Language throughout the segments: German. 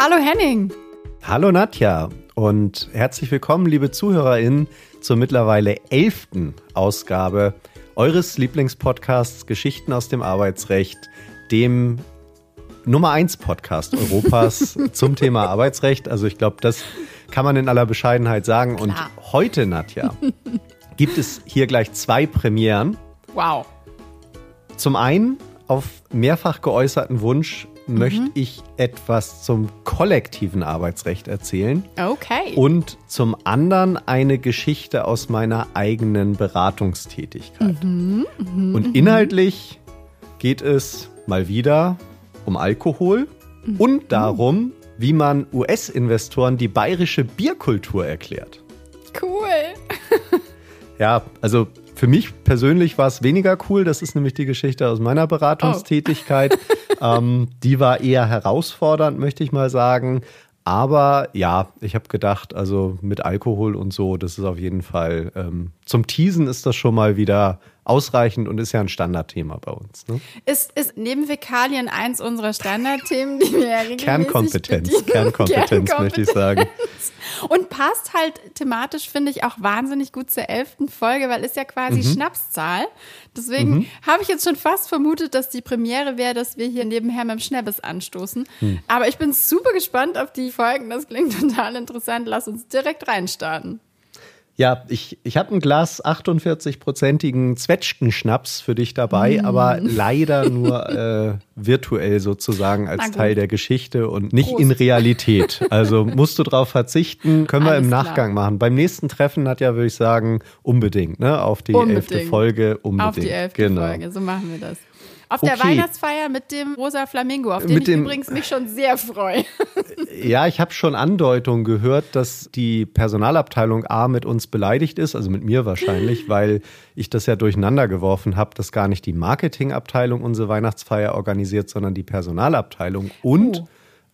Hallo Henning. Hallo Nadja und herzlich willkommen, liebe ZuhörerInnen, zur mittlerweile elften Ausgabe eures Lieblingspodcasts Geschichten aus dem Arbeitsrecht, dem Nummer 1 Podcast Europas zum Thema Arbeitsrecht. Also ich glaube, das kann man in aller Bescheidenheit sagen. Klar. Und heute, Nadja, gibt es hier gleich zwei Premieren. Wow. Zum einen auf mehrfach geäußerten Wunsch möchte ich etwas zum kollektiven Arbeitsrecht erzählen. Okay. Und zum anderen eine Geschichte aus meiner eigenen Beratungstätigkeit. und inhaltlich geht es mal wieder um Alkohol und darum, wie man US-Investoren die bayerische Bierkultur erklärt. cool. Ja, also für mich persönlich war es weniger cool. Das ist nämlich die Geschichte aus meiner Beratungstätigkeit. ähm, die war eher herausfordernd, möchte ich mal sagen. Aber ja, ich habe gedacht, also mit Alkohol und so, das ist auf jeden Fall ähm, zum Teasen ist das schon mal wieder ausreichend und ist ja ein Standardthema bei uns. Ne? Ist, ist neben Fäkalien eins unserer Standardthemen, die wir ja regelmäßig Kernkompetenz, bedienen? Kernkompetenz, möchte ich sagen. Und passt halt thematisch, finde ich, auch wahnsinnig gut zur elften Folge, weil ist ja quasi Mhm. Schnapszahl. Deswegen habe ich jetzt schon fast vermutet, dass die Premiere wäre, dass wir hier nebenher mit dem Schnappes anstoßen. Hm. Aber ich bin super gespannt auf die Folgen. Das klingt total interessant. Lass uns direkt reinstarten. Ja, ich, ich habe ein Glas 48-prozentigen Zwetschgenschnaps für dich dabei, Mm. aber leider nur äh, virtuell sozusagen als. Teil der Geschichte und nicht Prost. in Realität. Also musst du drauf verzichten, können wir Alles im klar. Nachgang machen. Beim nächsten Treffen hat ja, würde ich sagen, unbedingt, ne? Auf die elfte. Folge unbedingt. Auf die elfte genau. Folge, so machen wir das. Auf der Okay. Weihnachtsfeier mit dem rosa Flamingo, auf den Mit ich dem- übrigens mich schon sehr freue. Ja, ich habe schon Andeutungen gehört, dass die Personalabteilung A mit uns beleidigt ist, also mit mir wahrscheinlich, weil ich das ja durcheinander geworfen habe, dass gar nicht die Marketingabteilung unsere Weihnachtsfeier organisiert, sondern die Personalabteilung. Und Oh.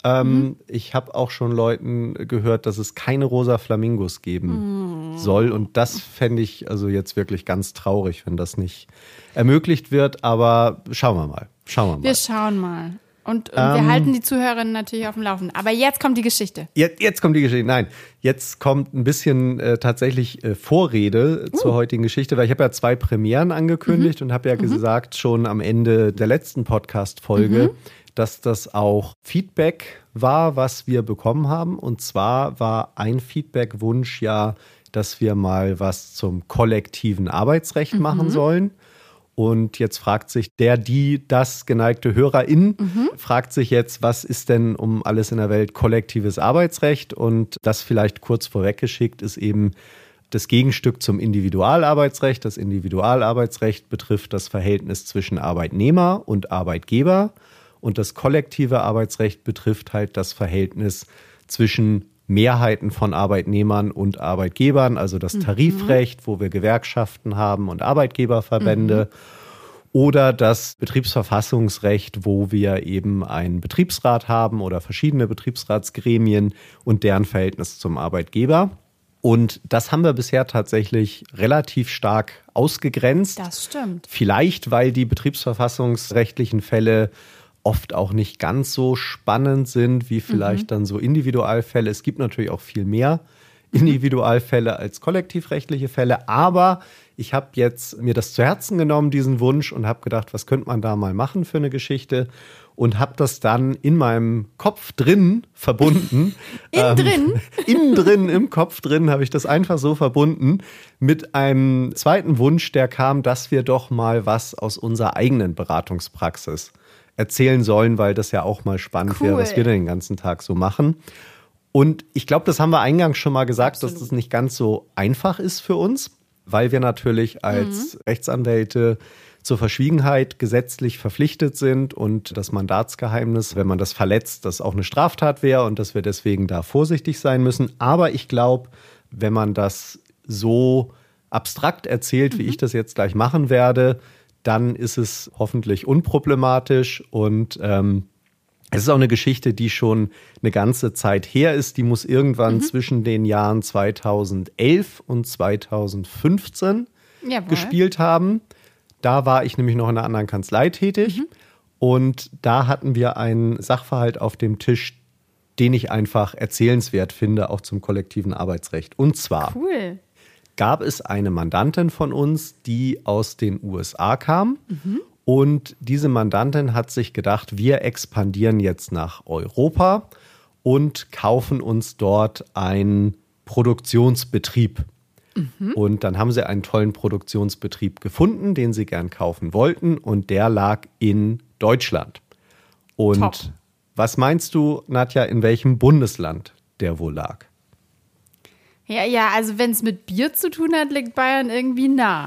Ähm, ich habe auch schon Leuten gehört, dass es keine rosa Flamingos geben soll. Und das fände ich also jetzt wirklich ganz traurig, wenn das nicht ermöglicht wird. Aber schauen wir mal. Schauen wir mal. Wir schauen mal. Und, und Ähm. wir halten die Zuhörerinnen natürlich auf dem Laufenden. Aber jetzt kommt die Geschichte. Jetzt, jetzt kommt die Geschichte. Nein, jetzt kommt ein bisschen äh, tatsächlich äh, Vorrede zur heutigen Geschichte, weil ich habe ja zwei Premieren angekündigt und habe ja gesagt schon am Ende der letzten Podcast-Folge, dass das auch Feedback war, was wir bekommen haben. Und zwar war ein Feedback-Wunsch ja, dass wir mal was zum kollektiven Arbeitsrecht machen sollen. Und jetzt fragt sich der, die, das geneigte Hörerin, fragt sich jetzt, was ist denn um alles in der Welt kollektives Arbeitsrecht? Und das vielleicht kurz vorweggeschickt ist eben das Gegenstück zum Individualarbeitsrecht. Das Individualarbeitsrecht betrifft das Verhältnis zwischen Arbeitnehmer und Arbeitgeber. Und das kollektive Arbeitsrecht betrifft halt das Verhältnis zwischen Mehrheiten von Arbeitnehmern und Arbeitgebern, also das Tarifrecht, wo wir Gewerkschaften haben und Arbeitgeberverbände. Oder das Betriebsverfassungsrecht, wo wir eben einen Betriebsrat haben oder verschiedene Betriebsratsgremien und deren Verhältnis zum Arbeitgeber. Und das haben wir bisher tatsächlich relativ stark ausgegrenzt. Das stimmt. Vielleicht, weil die betriebsverfassungsrechtlichen Fälle oft auch nicht ganz so spannend sind wie vielleicht dann so Individualfälle. Es gibt natürlich auch viel mehr Individualfälle als kollektivrechtliche Fälle, aber ich habe jetzt mir das zu Herzen genommen, diesen Wunsch, und habe gedacht, was könnte man da mal machen für eine Geschichte und habe das dann in meinem Kopf drin verbunden. Innen drin? Innen drin, im Kopf drin, habe ich das einfach so verbunden mit einem zweiten Wunsch, der kam, dass wir doch mal was aus unserer eigenen Beratungspraxis erzählen sollen, weil das ja auch mal spannend wäre, Cool. was wir denn den ganzen Tag so machen. Und ich glaube, das haben wir eingangs schon mal gesagt, dass das nicht ganz so einfach ist für uns, weil wir natürlich als Rechtsanwälte zur Verschwiegenheit gesetzlich verpflichtet sind und das Mandatsgeheimnis, wenn man das verletzt, das auch eine Straftat wäre und dass wir deswegen da vorsichtig sein müssen. Aber ich glaube, wenn man das so abstrakt erzählt, wie ich das jetzt gleich machen werde, dann ist es hoffentlich unproblematisch und ähm, es ist auch eine Geschichte, die schon eine ganze Zeit her ist. Die muss irgendwann zwischen den Jahren 2011 und 2015 Jawohl. gespielt haben. Da war ich nämlich noch in einer anderen Kanzlei tätig. Und da hatten wir einen Sachverhalt auf dem Tisch, den ich einfach erzählenswert finde, auch zum kollektiven Arbeitsrecht. Und zwar Cool. Gab es eine Mandantin von uns, die aus den USA kam. Und diese Mandantin hat sich gedacht, wir expandieren jetzt nach Europa und kaufen uns dort einen Produktionsbetrieb. Und dann haben sie einen tollen Produktionsbetrieb gefunden, den sie gern kaufen wollten. Und der lag in Deutschland. Und Top. was meinst du, Nadja, in welchem Bundesland der wohl lag? Ja, ja, also wenn es mit Bier zu tun hat, liegt Bayern irgendwie nah.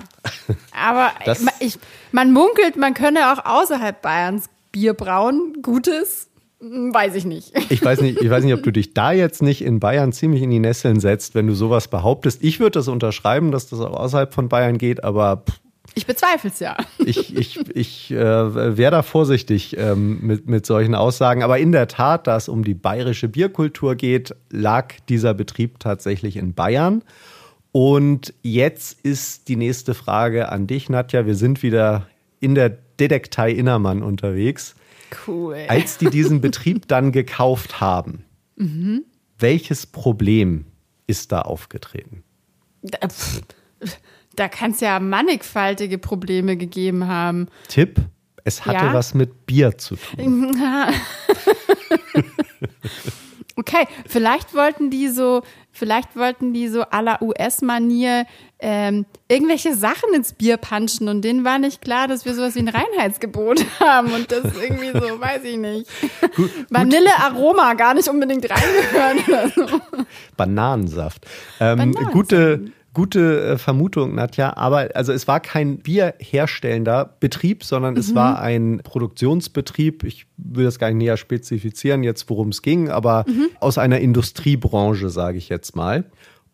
Aber ma- ich, man munkelt, man könne auch außerhalb Bayerns Bier brauen. Gutes? Hm, Weiß ich nicht. Ich weiß nicht, ich weiß nicht, ob du dich da jetzt nicht in Bayern ziemlich in die Nesseln setzt, wenn du sowas behauptest. Ich würde das unterschreiben, dass das auch außerhalb von Bayern geht, aber pff, Ich bezweifle es ja. ich, ich, ich äh, wäre da vorsichtig ähm, mit, mit solchen Aussagen. Aber in der Tat, da es um die bayerische Bierkultur geht, lag dieser Betrieb tatsächlich in Bayern. Und jetzt ist die nächste Frage an dich, Nadja. Wir sind wieder in der Detektei Innermann unterwegs. Cool. Als die diesen Betrieb dann gekauft haben, welches Problem ist da aufgetreten? Pff, da kann es ja mannigfaltige Probleme gegeben haben. Tipp, es hatte Ja? was mit Bier zu tun. Okay, vielleicht wollten die so, vielleicht wollten die so à la US-Manier ähm, irgendwelche Sachen ins Bier punchen und denen war nicht klar, dass wir sowas wie ein Reinheitsgebot haben und das irgendwie so, weiß ich nicht. Vanillearoma gar nicht unbedingt reingehört oder so. Bananensaft. Ähm, Bananensaft. Gute, gute äh, Vermutung, Nadja. Aber also es war kein bierherstellender Betrieb, sondern Mhm. es war ein Produktionsbetrieb. Ich will das gar nicht näher spezifizieren, jetzt worum es ging, aber Mhm. aus einer Industriebranche, sage ich jetzt mal.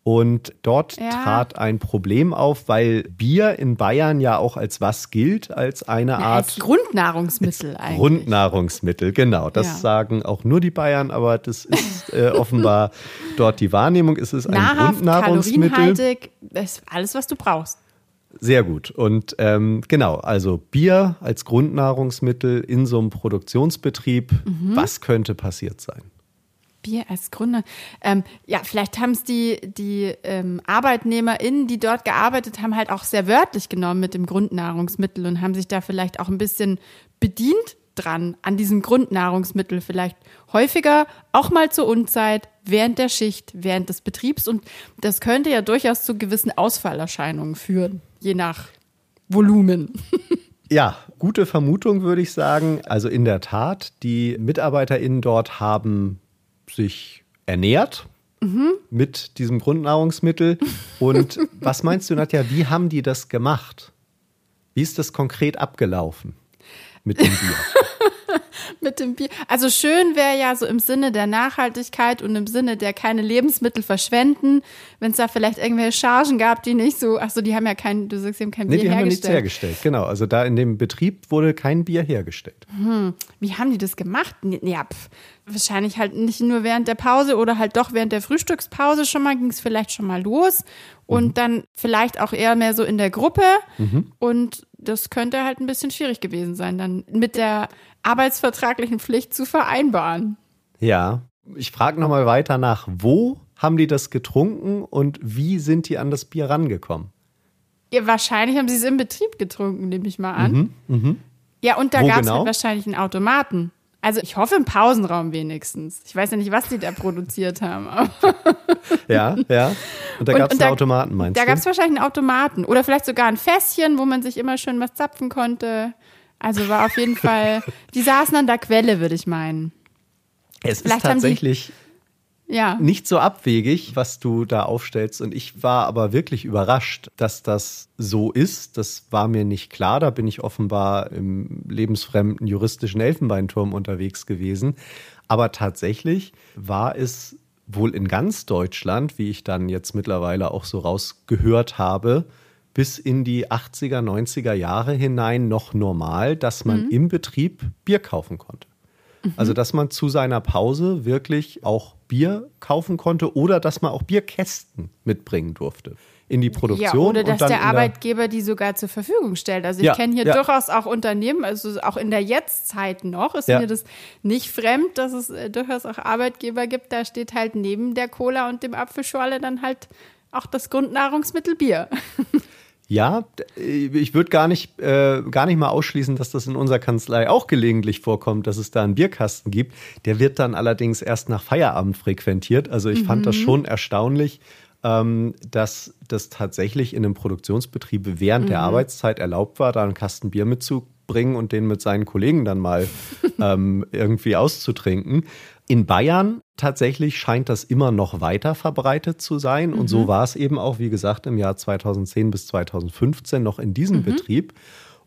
Und dort Ja. trat ein Problem auf, weil Bier in Bayern ja auch als was gilt? Als eine Art Als Grundnahrungsmittel eigentlich. Grundnahrungsmittel, genau. Das Ja. sagen auch nur die Bayern, aber das ist äh, offenbar dort die Wahrnehmung. Es ist ein Nahrhaft, Grundnahrungsmittel. kalorienhaltig, das ist alles, was du brauchst. Sehr gut. Und ähm, genau, also Bier als Grundnahrungsmittel in so einem Produktionsbetrieb. Mhm. Was könnte passiert sein? Bier als Gründer. Ähm, ja, vielleicht haben es die, die ähm, ArbeitnehmerInnen, die dort gearbeitet haben, halt auch sehr wörtlich genommen mit dem Grundnahrungsmittel und haben sich da vielleicht auch ein bisschen bedient dran, an diesem Grundnahrungsmittel vielleicht häufiger, auch mal zur Unzeit, während der Schicht, während des Betriebs. Und das könnte ja durchaus zu gewissen Ausfallerscheinungen führen, je nach Volumen. Ja, gute Vermutung würde ich sagen. Also in der Tat, die MitarbeiterInnen dort haben sich ernährt mit diesem Grundnahrungsmittel. Und was meinst du, Nadja, wie haben die das gemacht? Wie ist das konkret abgelaufen mit dem Bier? Mit dem Bier. Also schön wäre ja so im Sinne der Nachhaltigkeit und im Sinne der keine Lebensmittel verschwenden, wenn es da vielleicht irgendwelche Chargen gab, die nicht so, ach so, die haben ja kein, du sagst, sie haben kein Nee, Bier die haben ja nichts hergestellt. hergestellt. Genau, also da in dem Betrieb wurde kein Bier hergestellt. Wie haben die das gemacht? Ja, pf, wahrscheinlich halt nicht nur während der Pause oder halt doch während der Frühstückspause schon mal, ging es vielleicht schon mal los und Mhm. dann vielleicht auch eher mehr so in der Gruppe und das könnte halt ein bisschen schwierig gewesen sein, dann mit der arbeitsvertraglichen Pflicht zu vereinbaren. Ja, ich frage nochmal weiter nach, wo haben die das getrunken und wie sind die an das Bier rangekommen? Ja, wahrscheinlich haben sie es im Betrieb getrunken, nehme ich mal an. Ja, und da gab es genau? halt wahrscheinlich einen Automaten. Also ich hoffe im Pausenraum wenigstens. Ich weiß ja nicht, was die da produziert haben. Ja, ja. Und da gab es da- einen Automaten, meinst da du? gab es wahrscheinlich einen Automaten. Oder vielleicht sogar ein Fässchen, wo man sich immer schön was zapfen konnte. Also war auf jeden Fall, die saßen an der Quelle, würde ich meinen. es ist vielleicht die- tatsächlich Ja. nicht so abwegig, was du da aufstellst. Und ich war aber wirklich überrascht, dass das so ist. Das war mir nicht klar. Da bin ich offenbar im lebensfremden juristischen Elfenbeinturm unterwegs gewesen. Aber tatsächlich war es wohl in ganz Deutschland, wie ich dann jetzt mittlerweile auch so rausgehört habe, bis in die 80er, 90er Jahre hinein noch normal, dass man im Betrieb Bier kaufen konnte. Also, dass man zu seiner Pause wirklich auch Bier kaufen konnte oder dass man auch Bierkästen mitbringen durfte. in die Produktion. Ja, oder dass der Arbeitgeber die sogar zur Verfügung stellt. Also ich Ja, kenne hier ja. durchaus auch Unternehmen, also auch in der Jetztzeit noch, ist Ja. mir das nicht fremd, dass es äh, durchaus auch Arbeitgeber gibt, da steht halt neben der Cola und dem Apfelschorle dann halt auch das Grundnahrungsmittel Bier. Ja, d- ich würde gar nicht, äh, gar nicht mal ausschließen, dass das in unserer Kanzlei auch gelegentlich vorkommt, dass es da einen Bierkasten gibt. Der wird dann allerdings erst nach Feierabend frequentiert. Also ich fand das schon erstaunlich, ähm, dass das tatsächlich in einem Produktionsbetrieb während der Arbeitszeit erlaubt war, da einen Kasten Bier mitzubringen und den mit seinen Kollegen dann mal ähm, irgendwie auszutrinken. In Bayern tatsächlich scheint das immer noch weiter verbreitet zu sein. Und so war es eben auch, wie gesagt, im Jahr 2010 bis 2015 noch in diesem Betrieb.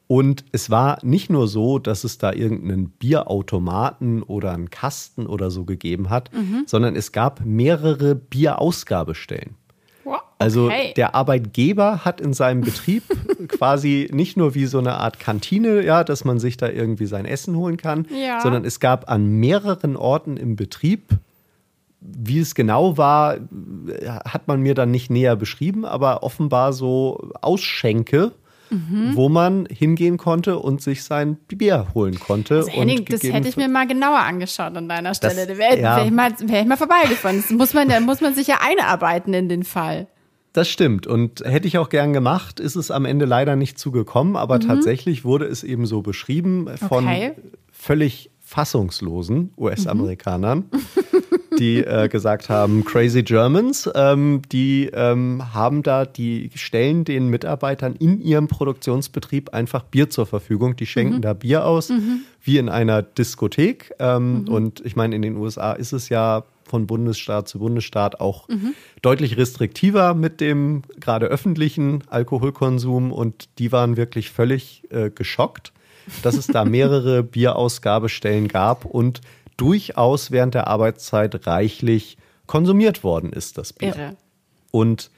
Und es war nicht nur so, dass es da irgendeinen Bierautomaten oder einen Kasten oder so gegeben hat, sondern es gab mehrere Bierausgabestellen. Also okay. der Arbeitgeber hat in seinem Betrieb quasi nicht nur wie so eine Art Kantine, ja, dass man sich da irgendwie sein Essen holen kann, Ja. sondern es gab an mehreren Orten im Betrieb, wie es genau war, hat man mir dann nicht näher beschrieben, aber offenbar so Ausschenke, Mhm. wo man hingehen konnte und sich sein Bier holen konnte. Also Henning, das hätte ich mir mal genauer angeschaut an deiner Stelle. Da wäre ja. wär ich, mal- wär ich mal vorbeigefahren. Das muss man, da muss man sich ja einarbeiten in den Fall. Das stimmt. Und hätte ich auch gern gemacht, ist es am Ende leider nicht zugekommen. Aber tatsächlich wurde es eben so beschrieben von Mhm. Okay. völlig fassungslosen US-Amerikanern, die äh, gesagt haben, crazy Germans, ähm, die ähm, haben da, die stellen den Mitarbeitern in ihrem Produktionsbetrieb einfach Bier zur Verfügung. Die schenken da Bier aus, wie in einer Diskothek. Ähm, Und ich meine, in den USA ist es ja von Bundesstaat zu Bundesstaat auch deutlich restriktiver mit dem gerade öffentlichen Alkoholkonsum und die waren wirklich völlig äh, geschockt, dass es da mehrere Bierausgabestellen gab und durchaus während der Arbeitszeit reichlich konsumiert worden ist, das Bier. Irre. Und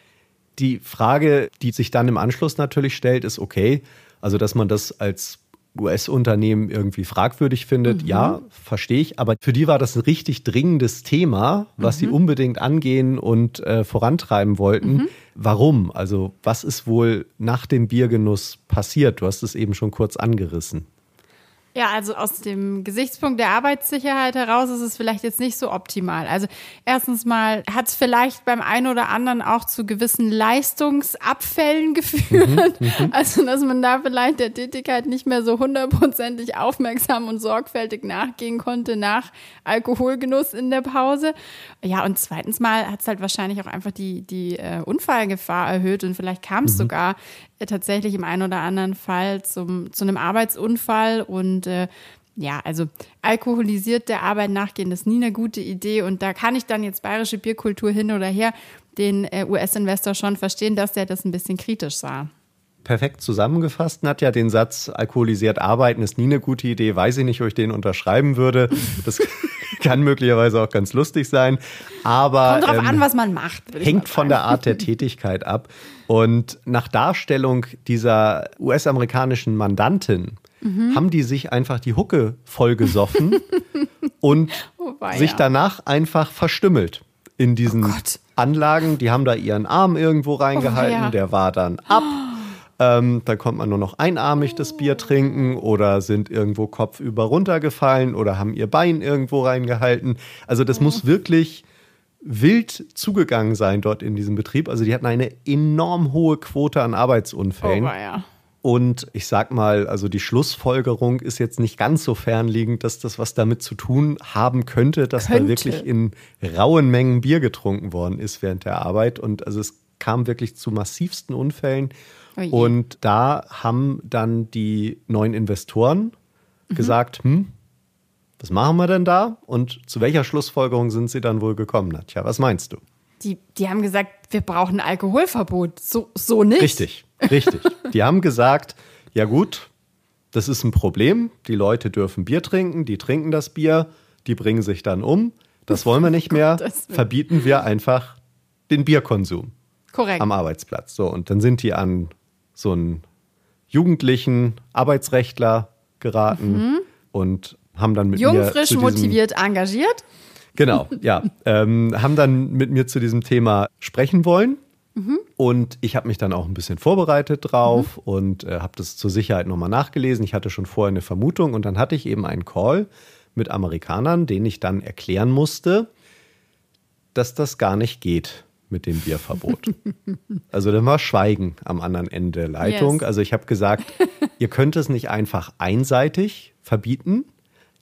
die Frage, die sich dann im Anschluss natürlich stellt, ist okay, also dass man das als US-Unternehmen irgendwie fragwürdig findet, ja, verstehe ich, aber für die war das ein richtig dringendes Thema, was sie unbedingt angehen und äh, vorantreiben wollten. Warum? Also was ist wohl nach dem Biergenuss passiert? Du hast es eben schon kurz angerissen. Ja, also aus dem Gesichtspunkt der Arbeitssicherheit heraus ist es vielleicht jetzt nicht so optimal. Also erstens mal hat es vielleicht beim einen oder anderen auch zu gewissen Leistungsabfällen geführt. Also dass man da vielleicht der Tätigkeit nicht mehr so hundertprozentig aufmerksam und sorgfältig nachgehen konnte nach Alkoholgenuss in der Pause. Ja, und zweitens mal hat es halt wahrscheinlich auch einfach die, die äh, Unfallgefahr erhöht und vielleicht kam es sogar äh, tatsächlich im einen oder anderen Fall zum, zu einem Arbeitsunfall und äh, ja, also alkoholisiert der Arbeit nachgehen, das ist nie eine gute Idee. Und da kann ich dann jetzt bayerische Bierkultur hin oder her den äh, US-Investor schon verstehen, dass der das ein bisschen kritisch sah. perfekt zusammengefasst. Nadja, den Satz, alkoholisiert arbeiten ist nie eine gute Idee. Weiß ich nicht, ob ich den unterschreiben würde. Das kann möglicherweise auch ganz lustig sein. Aber Kommt drauf ähm, an, was man macht. hängt von der Art der Tätigkeit ab. Und nach Darstellung dieser US-amerikanischen Mandantin Mhm. haben die sich einfach die Hucke vollgesoffen und Oh, sich danach einfach verstümmelt in diesen Gott. Anlagen. Die haben da ihren Arm irgendwo reingehalten, weia. der war dann ab. Ähm, da konnte man nur noch einarmig das Bier trinken oder sind irgendwo kopfüber runtergefallen oder haben ihr Bein irgendwo reingehalten. Also das muss wirklich wild zugegangen sein dort in diesem Betrieb. Also die hatten eine enorm hohe Quote an Oh, Arbeitsunfällen. weia. Und ich sag mal, also die Schlussfolgerung ist jetzt nicht ganz so fernliegend, dass das was damit zu tun haben könnte, dass Könnte. da wirklich in rauen Mengen Bier getrunken worden ist während der Arbeit. Und also es kam wirklich zu massivsten Unfällen. Oh je. Und da haben dann die neuen Investoren Mhm. gesagt, hm, was machen wir denn da? Und zu welcher Schlussfolgerung sind sie dann wohl gekommen? Nadja, was meinst du? Die, die haben gesagt, wir brauchen ein Alkoholverbot. So, so nicht. Richtig, richtig. Die haben gesagt, ja gut, das ist ein Problem. Die Leute dürfen Bier trinken, die trinken das Bier, die bringen sich dann um. Das wollen wir nicht mehr. Verbieten wir einfach den Bierkonsum Korrekt. am Arbeitsplatz. So, und dann sind die an so einen jugendlichen Arbeitsrechtler geraten und haben dann mit Mhm. Jung, mir frisch, zu diesem, motiviert, engagiert. Genau, ja. ähm, haben dann mit mir zu diesem Thema sprechen wollen. Und ich habe mich dann auch ein bisschen vorbereitet drauf mhm. und äh, habe das zur Sicherheit nochmal nachgelesen. Ich hatte schon vorher eine Vermutung und dann hatte ich eben einen Call mit Amerikanern, den ich dann erklären musste, dass das gar nicht geht mit dem Bierverbot. also dann war Schweigen am anderen Ende der Leitung. Yes. Also ich habe gesagt, ihr könnt es nicht einfach einseitig verbieten,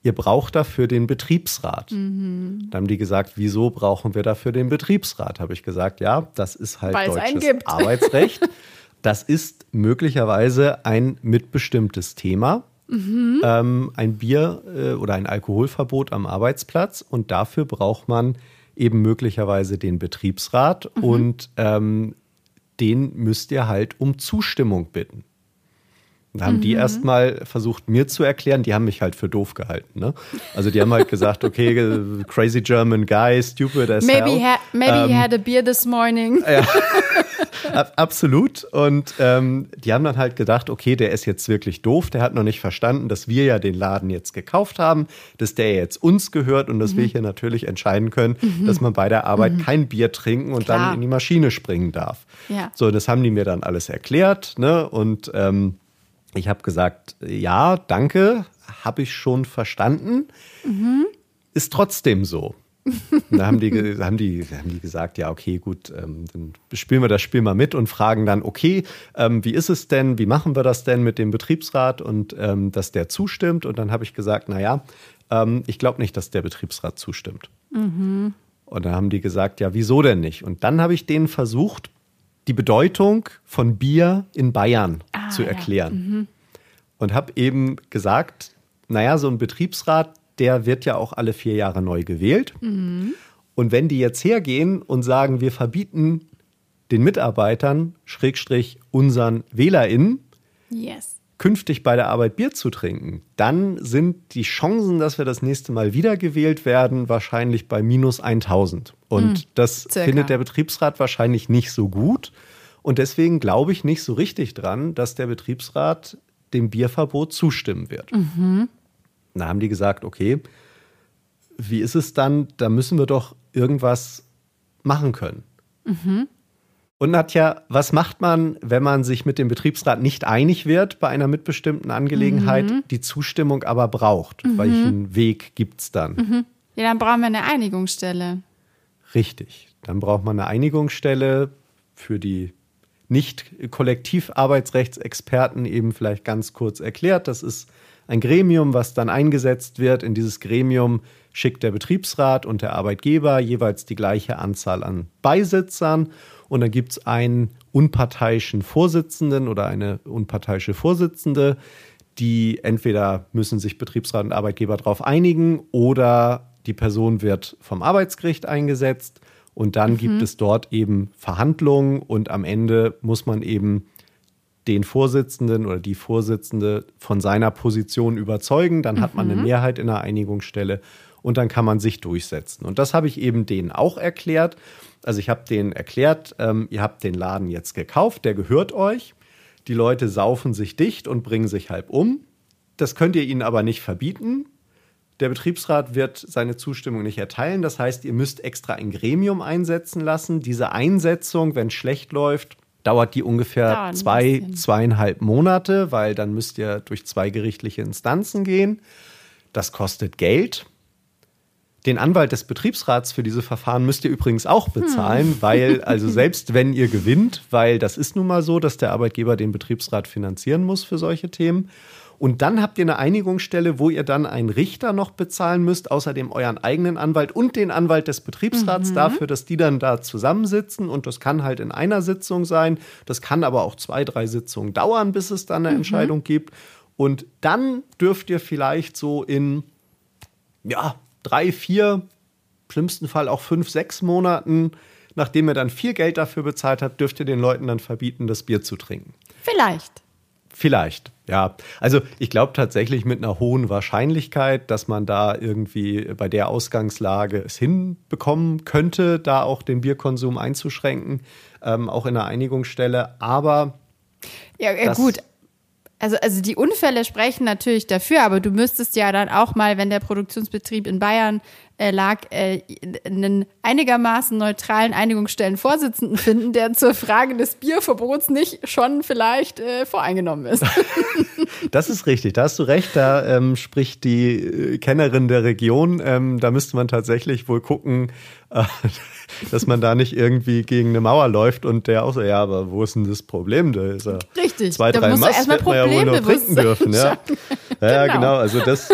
ihr braucht dafür den Betriebsrat. Mhm. Dann haben die gesagt, wieso brauchen wir dafür den Betriebsrat? Habe ich gesagt, ja, das ist halt Weil's deutsches Arbeitsrecht. Das ist möglicherweise ein mitbestimmtes Thema. Mhm. Ähm, ein Bier äh, oder ein Alkoholverbot am Arbeitsplatz und dafür braucht man eben möglicherweise den Betriebsrat mhm. und ähm, den müsst ihr halt um Zustimmung bitten. Da haben mhm. die erstmal versucht, mir zu erklären, die haben mich halt für doof gehalten. Ne? Also die haben halt gesagt, okay, crazy German guy, stupid as maybe hell. Ha maybe ähm, he had a beer this morning. Ja. Absolut. Und ähm, die haben dann halt gedacht, okay, der ist jetzt wirklich doof, der hat noch nicht verstanden, dass wir ja den Laden jetzt gekauft haben, dass der jetzt uns gehört und dass mhm. wir hier natürlich entscheiden können, mhm. dass man bei der Arbeit mhm. kein Bier trinken und Klar. dann in die Maschine springen darf. Ja. So, das haben die mir dann alles erklärt, ne? Und ähm, ich habe gesagt, ja, danke, habe ich schon verstanden. Mhm. Ist trotzdem so. da haben die, haben, die, haben die gesagt, ja, okay, gut, ähm, dann spielen wir das Spiel mal mit und fragen dann, okay, ähm, wie ist es denn, wie machen wir das denn mit dem Betriebsrat und ähm, dass der zustimmt? Und dann habe ich gesagt, naja, ähm, ich glaube nicht, dass der Betriebsrat zustimmt. Mhm. Und dann haben die gesagt, ja, wieso denn nicht? Und dann habe ich denen versucht, die Bedeutung von Bier in Bayern ah, zu erklären. Ja. Mhm. Und habe eben gesagt, naja, so ein Betriebsrat, der wird ja auch alle vier Jahre neu gewählt. Mhm. Und wenn die jetzt hergehen und sagen, wir verbieten den Mitarbeitern, Schrägstrich unseren WählerInnen, yes. künftig bei der Arbeit Bier zu trinken, dann sind die Chancen, dass wir das nächste Mal wiedergewählt werden, wahrscheinlich bei minus 1000. Und mhm, das circa. findet der Betriebsrat wahrscheinlich nicht so gut. Und deswegen glaube ich nicht so richtig dran, dass der Betriebsrat dem Bierverbot zustimmen wird. Mhm. Da haben die gesagt, okay, wie ist es dann? Da müssen wir doch irgendwas machen können. Mhm. Und Nadja, was macht man, wenn man sich mit dem Betriebsrat nicht einig wird bei einer mitbestimmten Angelegenheit, mhm. die Zustimmung aber braucht? Mhm. Welchen Weg gibt es dann? Mhm. Ja, dann brauchen wir eine Einigungsstelle. Richtig. Dann braucht man eine Einigungsstelle für die nicht Kollektivarbeitsrechtsexperten eben vielleicht ganz kurz erklärt. Das ist ein Gremium, was dann eingesetzt wird. In dieses Gremium schickt der Betriebsrat und der Arbeitgeber jeweils die gleiche Anzahl an Beisitzern. Und dann gibt es einen unparteiischen Vorsitzenden oder eine unparteiische Vorsitzende, die entweder müssen sich Betriebsrat und Arbeitgeber darauf einigen oder die Person wird vom Arbeitsgericht eingesetzt und dann mhm. gibt es dort eben Verhandlungen und am Ende muss man eben den Vorsitzenden oder die Vorsitzende von seiner Position überzeugen. Dann hat man eine mhm. Mehrheit in der Einigungsstelle und dann kann man sich durchsetzen. Und das habe ich eben denen auch erklärt. Also ich habe denen erklärt, ähm, ihr habt den Laden jetzt gekauft, der gehört euch. Die Leute saufen sich dicht und bringen sich halb um. Das könnt ihr ihnen aber nicht verbieten. Der Betriebsrat wird seine Zustimmung nicht erteilen. Das heißt, ihr müsst extra ein Gremium einsetzen lassen. Diese Einsetzung, wenn es schlecht läuft, dauert die ungefähr dauert zwei, zweieinhalb Monate, weil dann müsst ihr durch zwei gerichtliche Instanzen gehen. Das kostet Geld. Den Anwalt des Betriebsrats für diese Verfahren müsst ihr übrigens auch bezahlen, hm. weil, also selbst wenn ihr gewinnt, weil das ist nun mal so, dass der Arbeitgeber den Betriebsrat finanzieren muss für solche Themen. Und dann habt ihr eine Einigungsstelle, wo ihr dann einen Richter noch bezahlen müsst, außerdem euren eigenen Anwalt und den Anwalt des Betriebsrats mhm. dafür, dass die dann da zusammensitzen. Und das kann halt in einer Sitzung sein. Das kann aber auch zwei, drei Sitzungen dauern, bis es dann eine mhm. Entscheidung gibt. Und dann dürft ihr vielleicht so in, ja, drei, vier, schlimmsten Fall auch fünf, sechs Monaten, nachdem ihr dann viel Geld dafür bezahlt habt, dürft ihr den Leuten dann verbieten, das Bier zu trinken. Vielleicht. Vielleicht, ja. Also ich glaube tatsächlich mit einer hohen Wahrscheinlichkeit, dass man da irgendwie bei der Ausgangslage es hinbekommen könnte, da auch den Bierkonsum einzuschränken, ähm, auch in der Einigungsstelle. Aber ja, ja gut. Also, also die Unfälle sprechen natürlich dafür, aber du müsstest ja dann auch mal, wenn der Produktionsbetrieb in Bayern äh, lag, äh, einen einigermaßen neutralen Einigungsstellenvorsitzenden finden, der zur Frage des Bierverbots nicht schon vielleicht äh, voreingenommen ist. Das ist richtig, da hast du recht, da ähm, spricht die äh, Kennerin der Region. Ähm, da müsste man tatsächlich wohl gucken, äh, dass man da nicht irgendwie gegen eine Mauer läuft und der auch so, ja, aber wo ist denn das Problem? Da ist er Richtig, zwei, da drei musst du Mast erstmal ja wohl noch trinken Problembewusstsein dürfen. Ja, ja Genau. genau. Also das,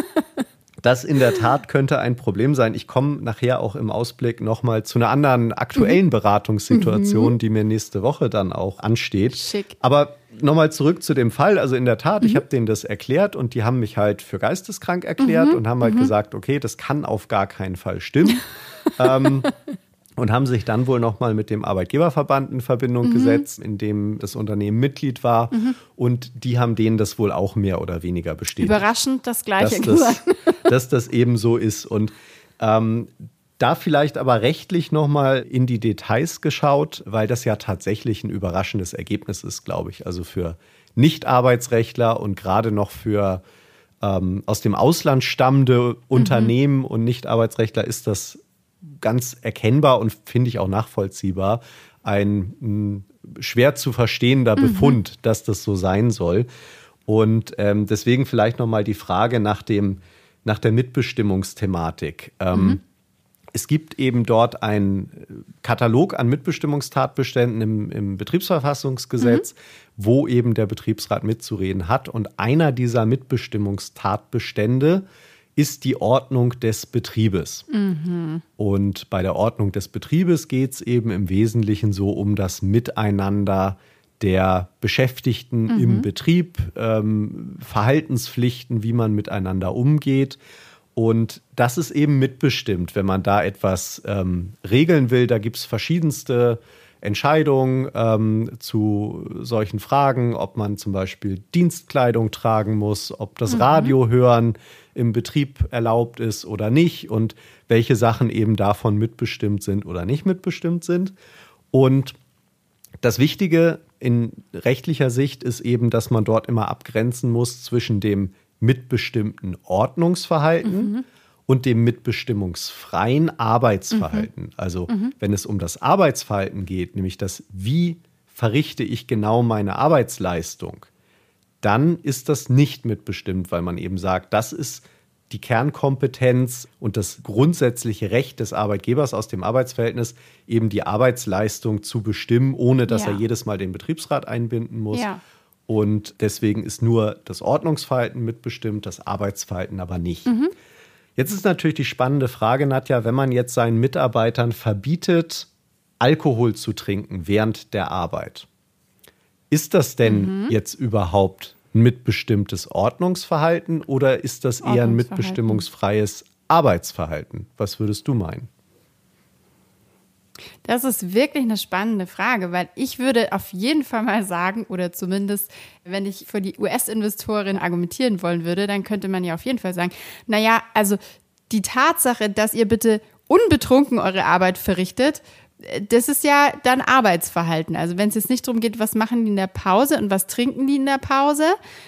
das in der Tat könnte ein Problem sein. Ich komme nachher auch im Ausblick nochmal zu einer anderen Mhm. aktuellen Beratungssituation, die mir nächste Woche dann auch ansteht. Schick. Aber nochmal zurück zu dem Fall. Also in der Tat, Mhm. ich habe denen das erklärt und die haben mich halt für geisteskrank erklärt Mhm. und haben halt gesagt, okay, das kann auf gar keinen Fall stimmen. ähm, und haben sich dann wohl nochmal mit dem Arbeitgeberverband in Verbindung Mhm. gesetzt, in dem das Unternehmen Mitglied war. Und die haben denen das wohl auch mehr oder weniger bestätigt Überraschend das Gleiche dass das, dass das eben so ist. Und ähm, da vielleicht aber rechtlich nochmal in die Details geschaut, weil das ja tatsächlich ein überraschendes Ergebnis ist, glaube ich. Also für Nicht-Arbeitsrechtler und gerade noch für ähm, aus dem Ausland stammende Unternehmen und Nicht-Arbeitsrechtler ist das ganz erkennbar und finde ich auch nachvollziehbar ein mh, schwer zu verstehender Befund, dass das so sein soll. Und ähm, deswegen vielleicht nochmal die Frage nach, dem, nach der Mitbestimmungsthematik. Ähm, Es gibt eben dort einen Katalog an Mitbestimmungstatbeständen im, im Betriebsverfassungsgesetz, wo eben der Betriebsrat mitzureden hat. Und einer dieser Mitbestimmungstatbestände ist die Ordnung des Betriebes. Und bei der Ordnung des Betriebes geht es eben im Wesentlichen so um das Miteinander der Beschäftigten im Betrieb, ähm, Verhaltenspflichten, wie man miteinander umgeht. Und das ist eben mitbestimmt, wenn man da etwas ähm, regeln will. Da gibt es verschiedenste Entscheidungen ähm, zu solchen Fragen, ob man zum Beispiel Dienstkleidung tragen muss, ob das Radio hören im Betrieb erlaubt ist oder nicht und welche Sachen eben davon mitbestimmt sind oder nicht mitbestimmt sind. Und das Wichtige in rechtlicher Sicht ist eben, dass man dort immer abgrenzen muss zwischen dem mitbestimmten Ordnungsverhalten und dem mitbestimmungsfreien Arbeitsverhalten. Also wenn es um das Arbeitsverhalten geht, nämlich das, wie verrichte ich genau meine Arbeitsleistung, dann ist das nicht mitbestimmt, weil man eben sagt, das ist die Kernkompetenz und das grundsätzliche Recht des Arbeitgebers aus dem Arbeitsverhältnis, eben die Arbeitsleistung zu bestimmen, ohne dass Ja. er jedes Mal den Betriebsrat einbinden muss. Ja. Und deswegen ist nur das Ordnungsverhalten mitbestimmt, das Arbeitsverhalten aber nicht. Jetzt ist natürlich die spannende Frage, Nadja, wenn man jetzt seinen Mitarbeitern verbietet, Alkohol zu trinken während der Arbeit, ist das denn jetzt überhaupt ein mitbestimmtes Ordnungsverhalten oder ist das eher ein mitbestimmungsfreies Arbeitsverhalten? Was würdest du meinen? Das ist wirklich eine spannende Frage, weil ich würde auf jeden Fall mal sagen, oder zumindest, wenn ich für die US-Investorin argumentieren wollen würde, dann könnte man ja auf jeden Fall sagen, naja, also die Tatsache, dass ihr bitte unbetrunken eure Arbeit verrichtet, das ist ja dann Arbeitsverhalten. Also wenn es jetzt nicht darum geht, was machen die in der Pause und was trinken die in der Pause,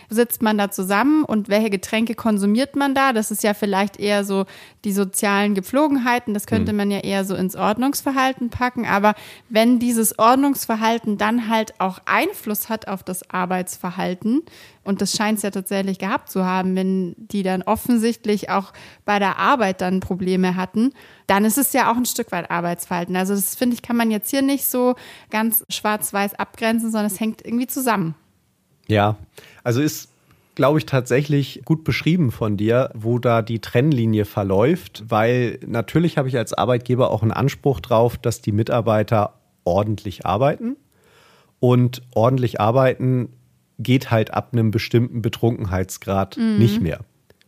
sitzt man da zusammen und welche Getränke konsumiert man da? Das ist ja vielleicht eher so die sozialen Gepflogenheiten. Das könnte man ja eher so ins Ordnungsverhalten packen. Aber wenn dieses Ordnungsverhalten dann halt auch Einfluss hat auf das Arbeitsverhalten, und das scheint es ja tatsächlich gehabt zu haben, wenn die dann offensichtlich auch bei der Arbeit dann Probleme hatten, dann ist es ja auch ein Stück weit Arbeitsverhalten. Also das finde ich, kann man jetzt hier nicht so ganz schwarz-weiß abgrenzen, sondern es hängt irgendwie zusammen. Ja, also ist, glaube ich, tatsächlich gut beschrieben von dir, wo da die Trennlinie verläuft, weil natürlich habe ich als Arbeitgeber auch einen Anspruch drauf, dass die Mitarbeiter ordentlich arbeiten. Und ordentlich arbeiten geht halt ab einem bestimmten Betrunkenheitsgrad nicht mehr.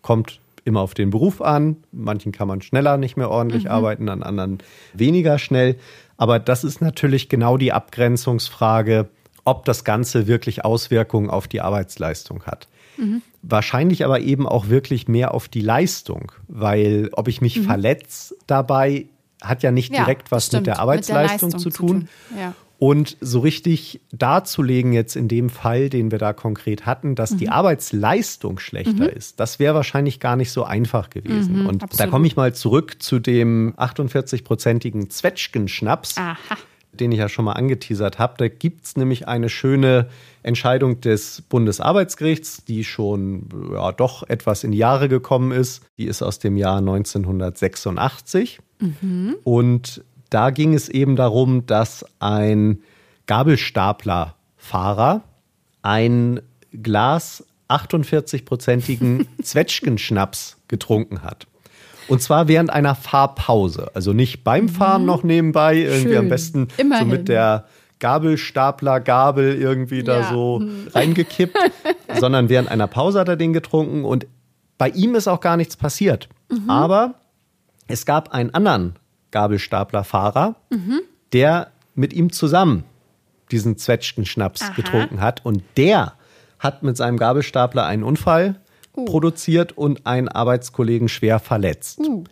Kommt immer auf den Beruf an. Manchen kann man schneller nicht mehr ordentlich arbeiten, an anderen weniger schnell. Aber das ist natürlich genau die Abgrenzungsfrage, ob das Ganze wirklich Auswirkungen auf die Arbeitsleistung hat. Wahrscheinlich aber eben auch wirklich mehr auf die Leistung, weil ob ich mich verletze dabei, hat ja nicht Ja, direkt was stimmt, mit der Arbeitsleistung zu tun. Ja. Und so richtig darzulegen jetzt in dem Fall, den wir da konkret hatten, dass mhm. die Arbeitsleistung schlechter mhm. ist, das wäre wahrscheinlich gar nicht so einfach gewesen. Mhm, und absolut. da komme ich mal zurück zu dem 48-prozentigen Zwetschgenschnaps, den ich ja schon mal angeteasert habe. Da gibt es nämlich eine schöne Entscheidung des Bundesarbeitsgerichts, die schon ja, doch etwas in die Jahre gekommen ist. Die ist aus dem Jahr 1986. Mhm. Und da ging es eben darum, dass ein Gabelstaplerfahrer ein Glas 48-prozentigen Zwetschgenschnaps getrunken hat. Und zwar während einer Fahrpause. Also nicht beim mhm. Fahren noch nebenbei, irgendwie Schön. am besten Immerhin. so mit der Gabelstapler-Gabel irgendwie da ja. so mhm. reingekippt, sondern während einer Pause hat er den getrunken und bei ihm ist auch gar nichts passiert. Mhm. Aber es gab einen anderen Gabelstaplerfahrer, mhm. der mit ihm zusammen diesen Zwetschgenschnaps Aha. getrunken hat. Und der hat mit seinem Gabelstapler einen Unfall produziert und einen Arbeitskollegen schwer verletzt. Uh.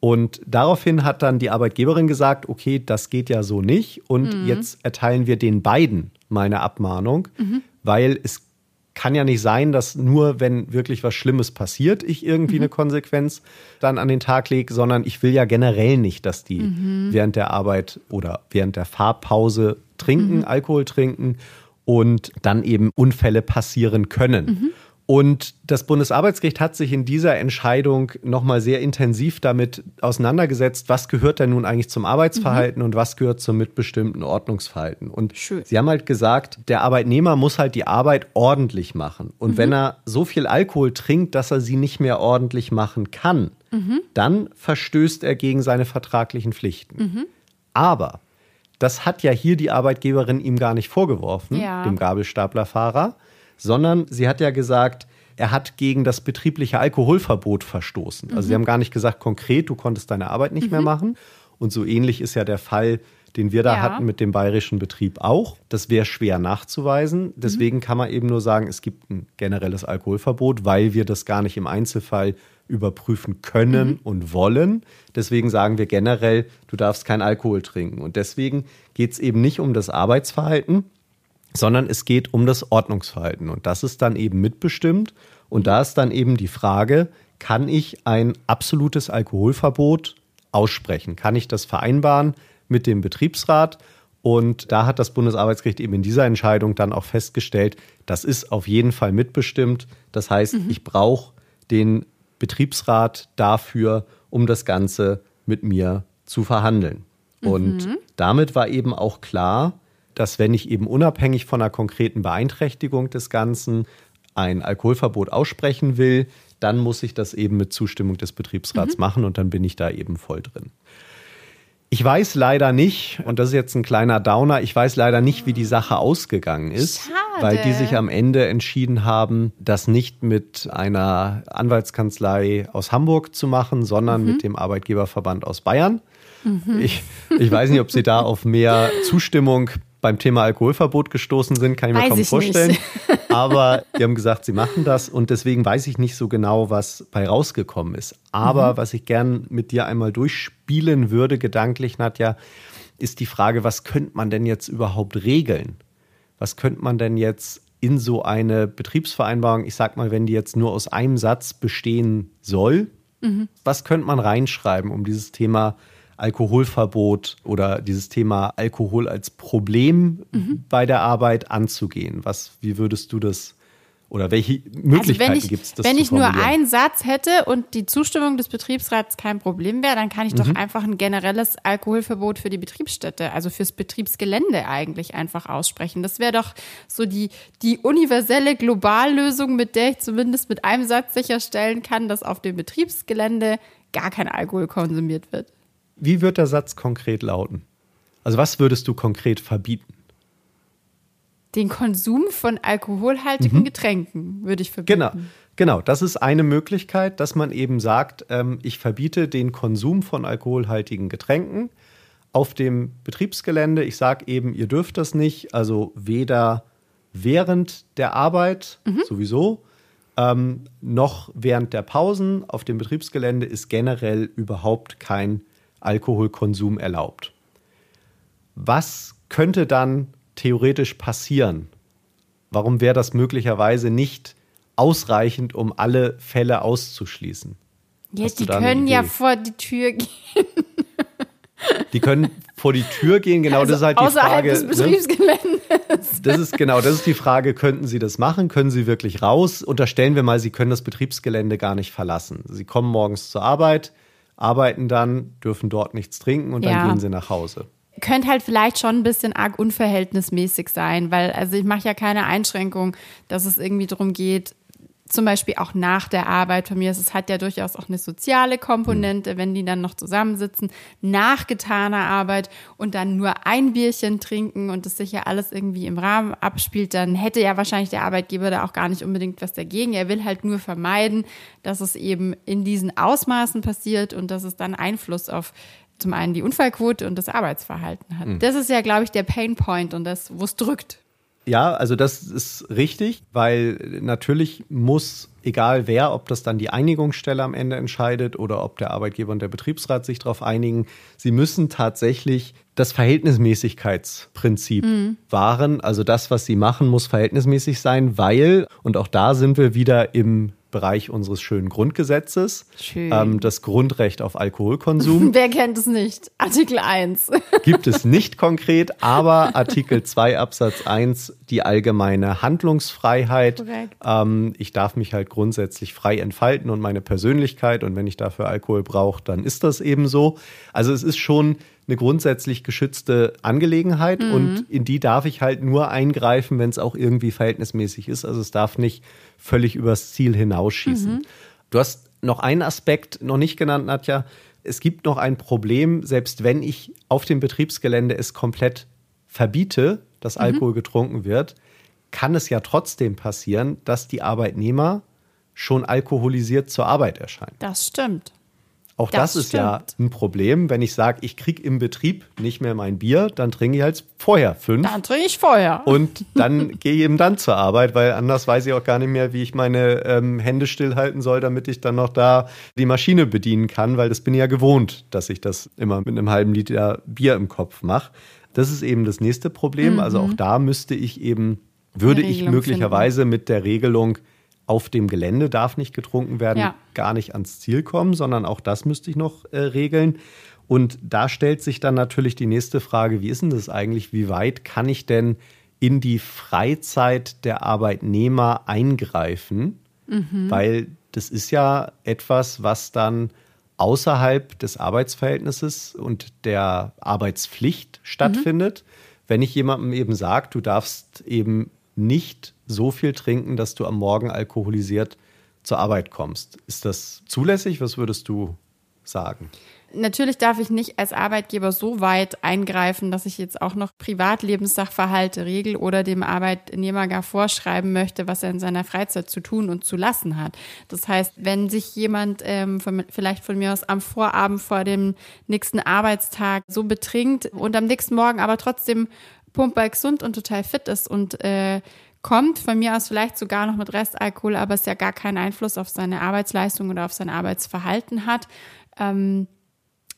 Und daraufhin hat dann die Arbeitgeberin gesagt, okay, das geht ja so nicht und mhm. jetzt erteilen wir den beiden mal eine Abmahnung, mhm. weil es kann ja nicht sein, dass nur, wenn wirklich was Schlimmes passiert, ich irgendwie mhm. eine Konsequenz dann an den Tag lege, sondern ich will ja generell nicht, dass die mhm. während der Arbeit oder während der Fahrpause trinken, mhm. Alkohol trinken und dann eben Unfälle passieren können. Und das Bundesarbeitsgericht hat sich in dieser Entscheidung nochmal sehr intensiv damit auseinandergesetzt, was gehört denn nun eigentlich zum Arbeitsverhalten mhm. und was gehört zum mitbestimmten Ordnungsverhalten. Und Schön. sie haben halt gesagt, der Arbeitnehmer muss halt die Arbeit ordentlich machen. Und mhm. wenn er so viel Alkohol trinkt, dass er sie nicht mehr ordentlich machen kann, mhm. dann verstößt er gegen seine vertraglichen Pflichten. Mhm. Aber das hat ja hier die Arbeitgeberin ihm gar nicht vorgeworfen, ja. dem Gabelstaplerfahrer sondern sie hat ja gesagt, er hat gegen das betriebliche Alkoholverbot verstoßen. Also mhm. sie haben gar nicht gesagt konkret, du konntest deine Arbeit nicht mhm. mehr machen. Und so ähnlich ist ja der Fall, den wir da ja. hatten mit dem bayerischen Betrieb auch. Das wäre schwer nachzuweisen. Deswegen mhm. kann man eben nur sagen, es gibt ein generelles Alkoholverbot, weil wir das gar nicht im Einzelfall überprüfen können mhm. und wollen. Deswegen sagen wir generell, du darfst kein Alkohol trinken. Und deswegen geht es eben nicht um das Arbeitsverhalten, sondern es geht um das Ordnungsverhalten. Und das ist dann eben mitbestimmt. Und da ist dann eben die Frage, kann ich ein absolutes Alkoholverbot aussprechen? Kann ich das vereinbaren mit dem Betriebsrat? Und da hat das Bundesarbeitsgericht eben in dieser Entscheidung dann auch festgestellt, das ist auf jeden Fall mitbestimmt. Das heißt, mhm. ich brauche den Betriebsrat dafür, um das Ganze mit mir zu verhandeln. Und mhm. damit war eben auch klar, dass wenn ich eben unabhängig von einer konkreten Beeinträchtigung des Ganzen ein Alkoholverbot aussprechen will, dann muss ich das eben mit Zustimmung des Betriebsrats mhm. machen und dann bin ich da eben voll drin. Ich weiß leider nicht, und das ist jetzt ein kleiner Downer, ich weiß leider nicht, wie die Sache ausgegangen ist, Schade. weil die sich am Ende entschieden haben, das nicht mit einer Anwaltskanzlei aus Hamburg zu machen, sondern mhm. mit dem Arbeitgeberverband aus Bayern. Mhm. Ich, ich weiß nicht, ob sie da auf mehr Zustimmung beim Thema Alkoholverbot gestoßen sind, kann ich mir kaum vorstellen. Aber die haben gesagt, sie machen das und deswegen weiß ich nicht so genau, was bei rausgekommen ist. Aber mhm. was ich gern mit dir einmal durchspielen würde, gedanklich, Nadja, ist die Frage, was könnte man denn jetzt überhaupt regeln? Was könnte man denn jetzt in so eine Betriebsvereinbarung, ich sag mal, wenn die jetzt nur aus einem Satz bestehen soll, mhm. was könnte man reinschreiben, um dieses Thema zu Alkoholverbot oder dieses Thema Alkohol als Problem mhm. bei der Arbeit anzugehen? Was, wie würdest du das oder welche Möglichkeiten also gibt es das? Wenn ich nur einen Satz hätte und die Zustimmung des Betriebsrats kein Problem wäre, dann kann ich doch mhm. einfach ein generelles Alkoholverbot für die Betriebsstätte, also fürs Betriebsgelände eigentlich einfach aussprechen. Das wäre doch so die, die universelle Globallösung, mit der ich zumindest mit einem Satz sicherstellen kann, dass auf dem Betriebsgelände gar kein Alkohol konsumiert wird. Wie wird der Satz konkret lauten? Also was würdest du konkret verbieten? Den Konsum von alkoholhaltigen mhm. Getränken würde ich verbieten. Genau, genau. Das ist eine Möglichkeit, dass man eben sagt, ähm, ich verbiete den Konsum von alkoholhaltigen Getränken auf dem Betriebsgelände. Ich sage eben, ihr dürft das nicht, also weder während der Arbeit mhm. sowieso, ähm, noch während der Pausen auf dem Betriebsgelände ist generell überhaupt kein Alkoholkonsum erlaubt. Was könnte dann theoretisch passieren? Warum wäre das möglicherweise nicht ausreichend, um alle Fälle auszuschließen? Ja, die können ja vor die Tür gehen. Die können vor die Tür gehen, genau also das ist halt die Frage. Des Betriebsgeländes. Ne? Das ist genau, das ist die Frage, könnten Sie das machen? Können Sie wirklich raus? Unterstellen wir mal, Sie können das Betriebsgelände gar nicht verlassen. Sie kommen morgens zur Arbeit, arbeiten dann, dürfen dort nichts trinken und dann Ja. gehen Sie nach Hause. könnte halt vielleicht schon ein bisschen arg unverhältnismäßig sein, weil also ich mache ja keine Einschränkung, dass es irgendwie darum geht, zum Beispiel auch nach der Arbeit von mir, es hat ja durchaus auch eine soziale Komponente, wenn die dann noch zusammensitzen, nach getaner Arbeit und dann nur ein Bierchen trinken und das sich ja alles irgendwie im Rahmen abspielt, dann hätte ja wahrscheinlich der Arbeitgeber da auch gar nicht unbedingt was dagegen. Er will halt nur vermeiden, dass es eben in diesen Ausmaßen passiert und dass es dann Einfluss auf zum einen die Unfallquote und das Arbeitsverhalten hat. Das ist ja, glaube ich, der Painpoint und das, wo es drückt. Ja, also das ist richtig, weil natürlich muss, egal wer, ob das dann die Einigungsstelle am Ende entscheidet oder ob der Arbeitgeber und der Betriebsrat sich darauf einigen, sie müssen tatsächlich das Verhältnismäßigkeitsprinzip wahren. Also das, was sie machen, muss verhältnismäßig sein, weil, und auch da sind wir wieder im Bereich unseres schönen Grundgesetzes, Schön. ähm, das Grundrecht auf Alkoholkonsum. Wer kennt es nicht? Artikel 1. gibt es nicht konkret, aber Artikel 2 Absatz 1 die allgemeine Handlungsfreiheit. Ähm, ich darf mich halt grundsätzlich frei entfalten und meine Persönlichkeit und wenn ich dafür Alkohol brauche, dann ist das eben so. Also es ist schon eine grundsätzlich geschützte Angelegenheit und in die darf ich halt nur eingreifen, wenn es auch irgendwie verhältnismäßig ist. Also es darf nicht völlig übers Ziel hinausschießen. Du hast noch einen Aspekt noch nicht genannt, Nadja. Es gibt noch ein Problem, selbst wenn ich auf dem Betriebsgelände es komplett verbiete, dass Alkohol getrunken wird, kann es ja trotzdem passieren, dass die Arbeitnehmer schon alkoholisiert zur Arbeit erscheinen. Das stimmt. Auch das, Das ist ja stimmt. ein Problem. Wenn ich sage, ich kriege im Betrieb nicht mehr mein Bier, dann trinke ich halt vorher fünf. Dann trinke ich vorher. Und dann gehe ich eben dann zur Arbeit, weil anders weiß ich auch gar nicht mehr, wie ich meine ähm, Hände stillhalten soll, damit ich dann noch da die Maschine bedienen kann, weil das bin ich ja gewohnt, dass ich das immer mit einem halben Liter Bier im Kopf mache. Das ist eben das nächste Problem. Also auch da müsste ich eben, würde ich möglicherweise mit der Regelung auf dem Gelände darf nicht getrunken werden, Ja. gar nicht ans Ziel kommen, sondern auch das müsste ich noch äh, regeln. Und da stellt sich dann natürlich die nächste Frage, wie ist denn das eigentlich? Wie weit kann ich denn in die Freizeit der Arbeitnehmer eingreifen? Weil das ist ja etwas, was dann außerhalb des Arbeitsverhältnisses und der Arbeitspflicht stattfindet. Wenn ich jemandem eben sage, du darfst eben nicht so viel trinken, dass du am Morgen alkoholisiert zur Arbeit kommst. Ist das zulässig? Was würdest du sagen? Natürlich darf ich nicht als Arbeitgeber so weit eingreifen, dass ich jetzt auch noch Privatlebenssachverhalte regel oder dem Arbeitnehmer gar vorschreiben möchte, was er in seiner Freizeit zu tun und zu lassen hat. Das heißt, wenn sich jemand ähm, von, vielleicht von mir aus am Vorabend vor dem nächsten Arbeitstag so betrinkt und am nächsten Morgen aber trotzdem pumper gesund und total fit ist und äh, kommt. Von mir aus vielleicht sogar noch mit Restalkohol, aber es ja gar keinen Einfluss auf seine Arbeitsleistung oder auf sein Arbeitsverhalten hat, ähm,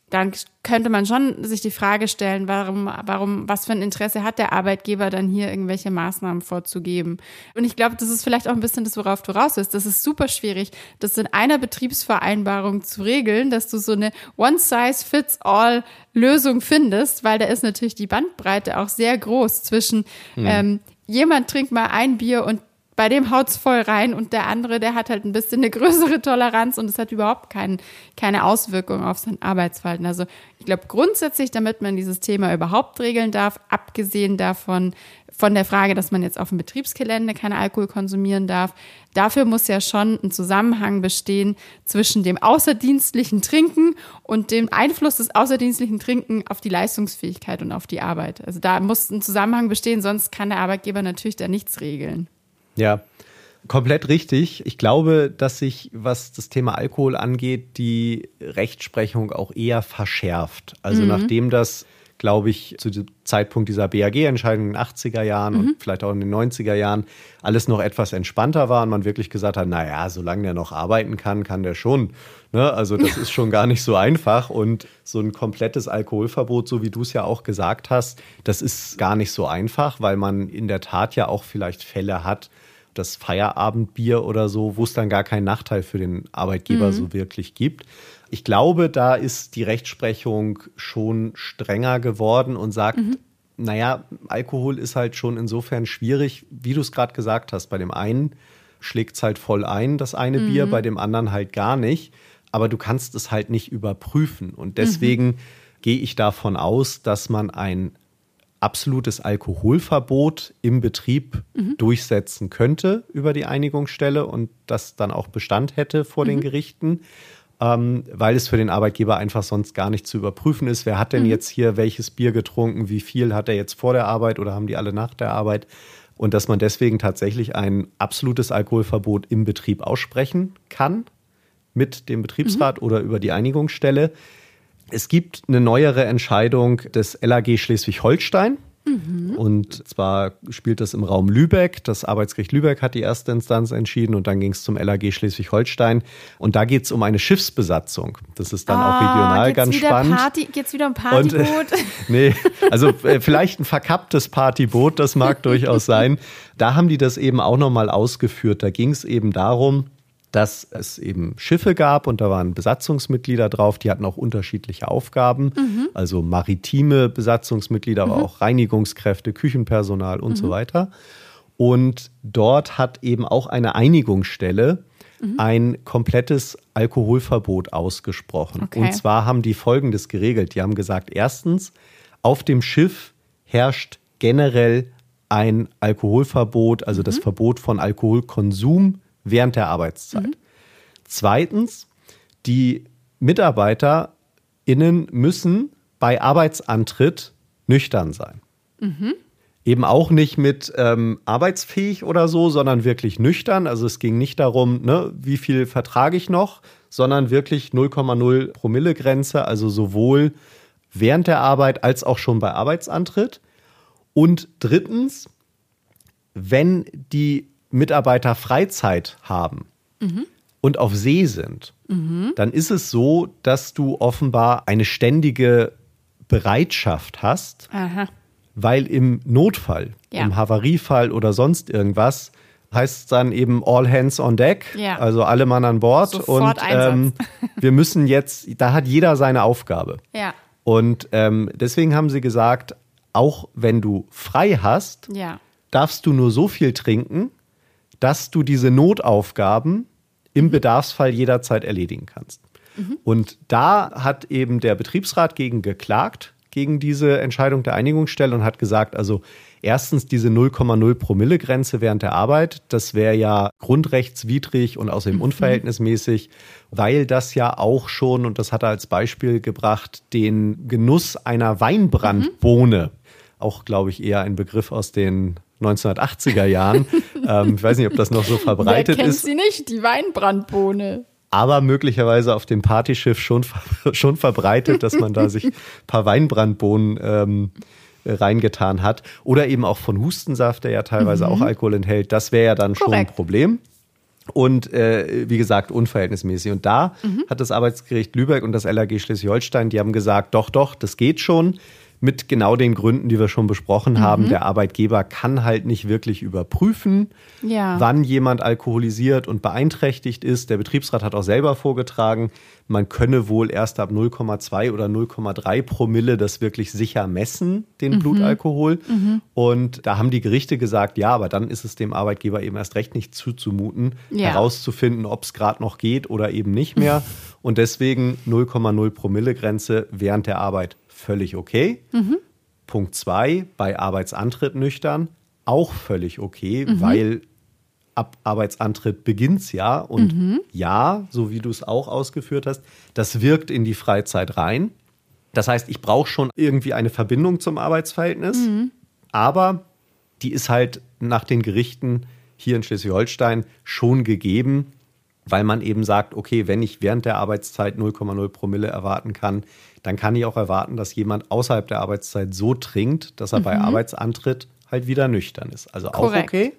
dann könnte man schon sich die Frage stellen, warum, warum, was für ein Interesse hat der Arbeitgeber dann hier irgendwelche Maßnahmen vorzugeben? Und ich glaube, das ist vielleicht auch ein bisschen das, worauf du raus bist. Das ist super schwierig, das in einer Betriebsvereinbarung zu regeln, dass du so eine One-Size-Fits-All-Lösung findest, weil da ist natürlich die Bandbreite auch sehr groß zwischen ähm, jemand trinkt mal ein Bier und bei dem haut's voll rein und der andere, der hat halt ein bisschen eine größere Toleranz und es hat überhaupt kein, keine Auswirkung auf sein Arbeitsverhalten. Also ich glaube grundsätzlich, damit man dieses Thema überhaupt regeln darf, abgesehen davon, von der Frage, dass man jetzt auf dem Betriebsgelände keinen Alkohol konsumieren darf, dafür muss ja schon ein Zusammenhang bestehen zwischen dem außerdienstlichen Trinken und dem Einfluss des außerdienstlichen Trinken auf die Leistungsfähigkeit und auf die Arbeit. Also da muss ein Zusammenhang bestehen, sonst kann der Arbeitgeber natürlich da nichts regeln. Ja, komplett richtig. Ich glaube, dass sich, was das Thema Alkohol angeht, die Rechtsprechung auch eher verschärft. Also nachdem das glaube ich, zu dem Zeitpunkt dieser BAG-Entscheidung in den 80er Jahren mhm. und vielleicht auch in den 90er Jahren alles noch etwas entspannter war und man wirklich gesagt hat, naja, solange der noch arbeiten kann, kann der schon. Ne? Also das ist schon gar nicht so einfach und so ein komplettes Alkoholverbot, so wie du es ja auch gesagt hast, das ist gar nicht so einfach, weil man in der Tat ja auch vielleicht Fälle hat, das Feierabendbier oder so, wo es dann gar keinen Nachteil für den Arbeitgeber mhm. so wirklich gibt. Ich glaube, da ist die Rechtsprechung schon strenger geworden und sagt, mhm. naja, Alkohol ist halt schon insofern schwierig, wie du es gerade gesagt hast. Bei dem einen schlägt es halt voll ein, das eine mhm. Bier, bei dem anderen halt gar nicht. Aber du kannst es halt nicht überprüfen. Und deswegen mhm. gehe ich davon aus, dass man ein absolutes Alkoholverbot im Betrieb mhm. durchsetzen könnte über die Einigungsstelle und das dann auch Bestand hätte vor mhm. den Gerichten ähm, weil es für den Arbeitgeber einfach sonst gar nicht zu überprüfen ist. Wer hat denn mhm. jetzt hier welches Bier getrunken? Wie viel hat er jetzt vor der Arbeit oder haben die alle nach der Arbeit? Und dass man deswegen tatsächlich ein absolutes Alkoholverbot im Betrieb aussprechen kann mit dem Betriebsrat mhm. oder über die Einigungsstelle. Es gibt eine neuere Entscheidung des LAG Schleswig-Holstein. Mhm. Und zwar spielt das im Raum Lübeck. Das Arbeitsgericht Lübeck hat die erste Instanz entschieden und dann ging es zum LAG Schleswig-Holstein. Und da geht es um eine Schiffsbesatzung. Das ist dann ah, auch regional ganz spannend. Party, geht's wieder um Partyboot? Und, äh, nee, also äh, vielleicht ein verkapptes Partyboot, das mag durchaus sein. Da haben die das eben auch nochmal ausgeführt. Da ging es eben darum, dass es eben Schiffe gab und da waren Besatzungsmitglieder drauf, die hatten auch unterschiedliche Aufgaben, mhm. also maritime Besatzungsmitglieder, mhm. aber auch Reinigungskräfte, Küchenpersonal und mhm. so weiter. Und dort hat eben auch eine Einigungsstelle mhm. ein komplettes Alkoholverbot ausgesprochen. Okay. Und zwar haben die Folgendes geregelt. Die haben gesagt, erstens, auf dem Schiff herrscht generell ein Alkoholverbot, also das mhm. Verbot von Alkoholkonsum während der Arbeitszeit. Mhm. Zweitens, die MitarbeiterInnen müssen bei Arbeitsantritt nüchtern sein. Mhm. Eben auch nicht mit ähm, arbeitsfähig oder so, sondern wirklich nüchtern. Also es ging nicht darum, ne, wie viel vertrage ich noch, sondern wirklich 0,0 Promille Grenze, also sowohl während der Arbeit als auch schon bei Arbeitsantritt. Und drittens, wenn die Mitarbeiter Freizeit haben mhm. und auf See sind, mhm. dann ist es so, dass du offenbar eine ständige Bereitschaft hast, Aha. weil im Notfall, ja. im Havariefall oder sonst irgendwas, heißt es dann eben all hands on deck, ja. also alle Mann an Bord Sofort und ähm, wir müssen jetzt, da hat jeder seine Aufgabe. Ja. Und ähm, deswegen haben sie gesagt, auch wenn du frei hast, ja. darfst du nur so viel trinken, dass du diese Notaufgaben im mhm. Bedarfsfall jederzeit erledigen kannst. Mhm. Und da hat eben der Betriebsrat gegen geklagt, gegen diese Entscheidung der Einigungsstelle und hat gesagt, also erstens diese 0,0 Promille Grenze während der Arbeit, das wäre ja grundrechtswidrig und außerdem mhm. unverhältnismäßig, weil das ja auch schon, und das hat er als Beispiel gebracht, den Genuss einer Weinbrandbohne, mhm. auch glaube ich eher ein Begriff aus den 1980er Jahren. ähm, ich weiß nicht, ob das noch so verbreitet Wer kennt ist. sie nicht, die Weinbrandbohne. Aber möglicherweise auf dem Partyschiff schon, schon verbreitet, dass man da sich ein paar Weinbrandbohnen ähm, reingetan hat. Oder eben auch von Hustensaft, der ja teilweise mhm. auch Alkohol enthält. Das wäre ja dann Korrekt. schon ein Problem. Und äh, wie gesagt, unverhältnismäßig. Und da mhm. hat das Arbeitsgericht Lübeck und das LAG Schleswig-Holstein, die haben gesagt, doch, doch, das geht schon mit genau den Gründen, die wir schon besprochen mhm. haben. Der Arbeitgeber kann halt nicht wirklich überprüfen, ja. wann jemand alkoholisiert und beeinträchtigt ist. Der Betriebsrat hat auch selber vorgetragen, man könne wohl erst ab 0,2 oder 0,3 Promille das wirklich sicher messen, den mhm. Blutalkohol. Mhm. Und da haben die Gerichte gesagt, ja, aber dann ist es dem Arbeitgeber eben erst recht nicht zuzumuten, ja. herauszufinden, ob es gerade noch geht oder eben nicht mehr. Und deswegen 0,0 Promille Grenze während der Arbeit völlig okay. Mhm. Punkt zwei, bei Arbeitsantritt nüchtern, auch völlig okay, mhm. weil ab Arbeitsantritt beginnt es ja. Und mhm. ja, so wie du es auch ausgeführt hast, das wirkt in die Freizeit rein. Das heißt, ich brauche schon irgendwie eine Verbindung zum Arbeitsverhältnis, mhm. aber die ist halt nach den Gerichten hier in Schleswig-Holstein schon gegeben, weil man eben sagt, okay, wenn ich während der Arbeitszeit 0,0 Promille erwarten kann, dann kann ich auch erwarten, dass jemand außerhalb der Arbeitszeit so trinkt, dass er mhm. bei Arbeitsantritt halt wieder nüchtern ist. Also auch Korrekt. okay.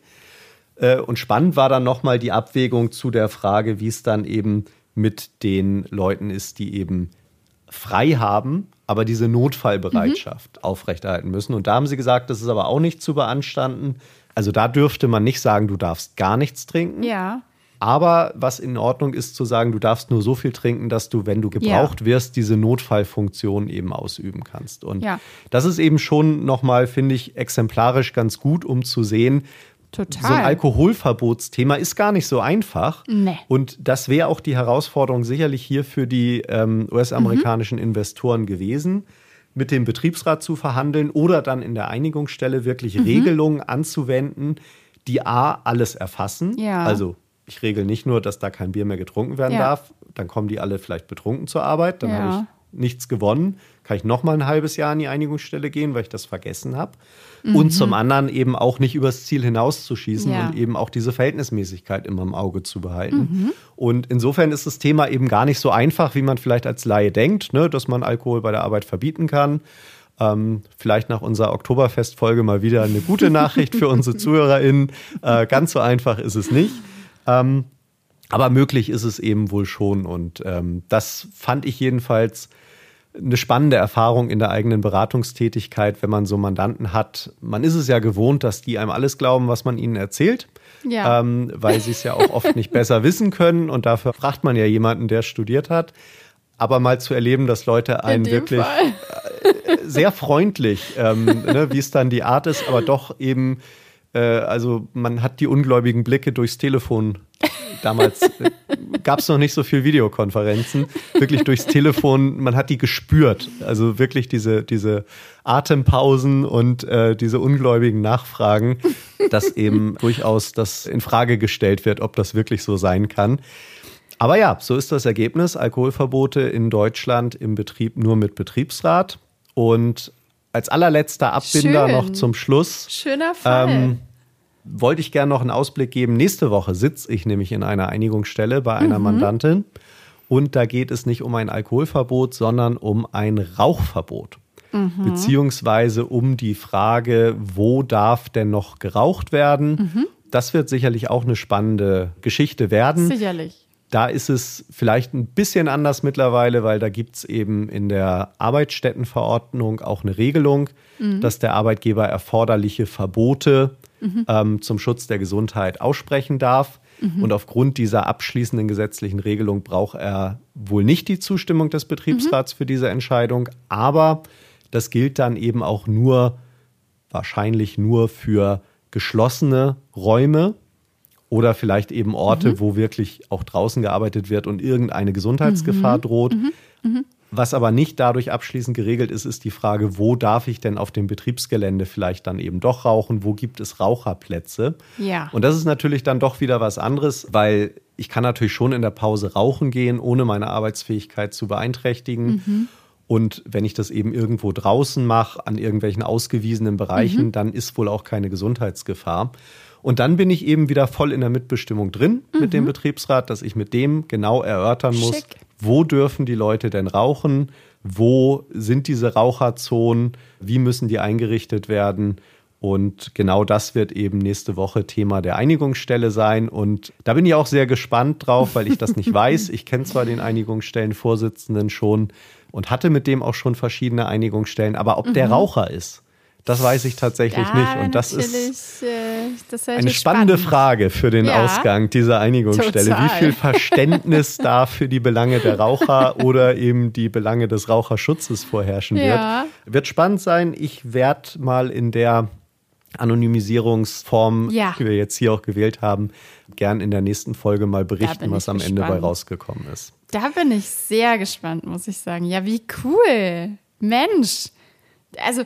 Äh, und spannend war dann nochmal die Abwägung zu der Frage, wie es dann eben mit den Leuten ist, die eben frei haben, aber diese Notfallbereitschaft mhm. aufrechterhalten müssen. Und da haben sie gesagt, das ist aber auch nicht zu beanstanden. Also da dürfte man nicht sagen, du darfst gar nichts trinken. Ja. Aber was in Ordnung ist, zu sagen, du darfst nur so viel trinken, dass du, wenn du gebraucht ja. wirst, diese Notfallfunktion eben ausüben kannst. Und ja. das ist eben schon nochmal, finde ich, exemplarisch ganz gut, um zu sehen, Total. So ein Alkoholverbotsthema ist gar nicht so einfach. Nee. Und das wäre auch die Herausforderung sicherlich hier für die ähm, US-amerikanischen mhm. Investoren gewesen, mit dem Betriebsrat zu verhandeln oder dann in der Einigungsstelle wirklich mhm. Regelungen anzuwenden, die A, alles erfassen. Ja. Also ich regel nicht nur, dass da kein Bier mehr getrunken werden ja. darf, dann kommen die alle vielleicht betrunken zur Arbeit, dann ja. habe ich nichts gewonnen, kann ich noch mal ein halbes Jahr an die Einigungsstelle gehen, weil ich das vergessen habe. Mhm. Und zum anderen eben auch nicht übers Ziel hinauszuschießen ja. und eben auch diese Verhältnismäßigkeit immer im Auge zu behalten. Mhm. Und insofern ist das Thema eben gar nicht so einfach, wie man vielleicht als Laie denkt, ne, dass man Alkohol bei der Arbeit verbieten kann. Ähm, vielleicht nach unserer Oktoberfestfolge mal wieder eine gute Nachricht für unsere ZuhörerInnen. Äh, ganz so einfach ist es nicht. Ähm, aber möglich ist es eben wohl schon. Und ähm, das fand ich jedenfalls eine spannende Erfahrung in der eigenen Beratungstätigkeit, wenn man so Mandanten hat. Man ist es ja gewohnt, dass die einem alles glauben, was man ihnen erzählt. Ja. Ähm, weil sie es ja auch oft nicht besser wissen können. Und dafür fragt man ja jemanden, der studiert hat. Aber mal zu erleben, dass Leute einen wirklich Fall. sehr freundlich, ähm, ne, wie es dann die Art ist, aber doch eben äh, also man hat die ungläubigen Blicke durchs Telefon. Damals äh, gab es noch nicht so viel Videokonferenzen. Wirklich durchs Telefon, man hat die gespürt. Also wirklich diese, diese Atempausen und äh, diese ungläubigen Nachfragen, dass eben durchaus das in Frage gestellt wird, ob das wirklich so sein kann. Aber ja, so ist das Ergebnis. Alkoholverbote in Deutschland im Betrieb nur mit Betriebsrat. Und als allerletzter Abbinder Schön. noch zum Schluss. Schöner Fall. Ähm, wollte ich gerne noch einen Ausblick geben. Nächste Woche sitze ich nämlich in einer Einigungsstelle bei einer mhm. Mandantin. Und da geht es nicht um ein Alkoholverbot, sondern um ein Rauchverbot. Mhm. Beziehungsweise um die Frage, wo darf denn noch geraucht werden? Mhm. Das wird sicherlich auch eine spannende Geschichte werden. Sicherlich. Da ist es vielleicht ein bisschen anders mittlerweile, weil da gibt es eben in der Arbeitsstättenverordnung auch eine Regelung, mhm. dass der Arbeitgeber erforderliche Verbote mhm. ähm, zum Schutz der Gesundheit aussprechen darf. Mhm. Und aufgrund dieser abschließenden gesetzlichen Regelung braucht er wohl nicht die Zustimmung des Betriebsrats mhm. für diese Entscheidung. Aber das gilt dann eben auch nur, wahrscheinlich nur für geschlossene Räume oder vielleicht eben Orte, mhm. wo wirklich auch draußen gearbeitet wird und irgendeine Gesundheitsgefahr mhm. droht. Mhm. mhm. Was aber nicht dadurch abschließend geregelt ist, ist die Frage, wo darf ich denn auf dem Betriebsgelände vielleicht dann eben doch rauchen? Wo gibt es Raucherplätze? Ja. Und das ist natürlich dann doch wieder was anderes, weil ich kann natürlich schon in der Pause rauchen gehen, ohne meine Arbeitsfähigkeit zu beeinträchtigen. Mhm. Und wenn ich das eben irgendwo draußen mache, an irgendwelchen ausgewiesenen Bereichen, mhm. dann ist wohl auch keine Gesundheitsgefahr. Und dann bin ich eben wieder voll in der Mitbestimmung drin mhm. mit dem mhm. Betriebsrat, dass ich mit dem genau erörtern muss, Schick. wo dürfen die Leute denn rauchen, wo sind diese Raucherzonen, wie müssen die eingerichtet werden. Und genau das wird eben nächste Woche Thema der Einigungsstelle sein. Und da bin ich auch sehr gespannt drauf, weil ich das nicht weiß. Ich kenne zwar den Einigungsstellenvorsitzenden schon und hatte mit dem auch schon verschiedene Einigungsstellen, aber ob mhm. der Raucher ist, das weiß ich tatsächlich ja, nicht. Und das ist äh, das eine spannende spannend. Frage für den ja, Ausgang dieser Einigungsstelle. Total. Wie viel Verständnis da für die Belange der Raucher oder eben die Belange des Raucherschutzes vorherrschen ja. wird. Wird spannend sein. Ich werde mal in der Anonymisierungsform, ja. die wir jetzt hier auch gewählt haben, gern in der nächsten Folge mal berichten, was am gespannt. Ende bei rausgekommen ist. Da bin ich sehr gespannt, muss ich sagen. Ja, wie cool. Mensch also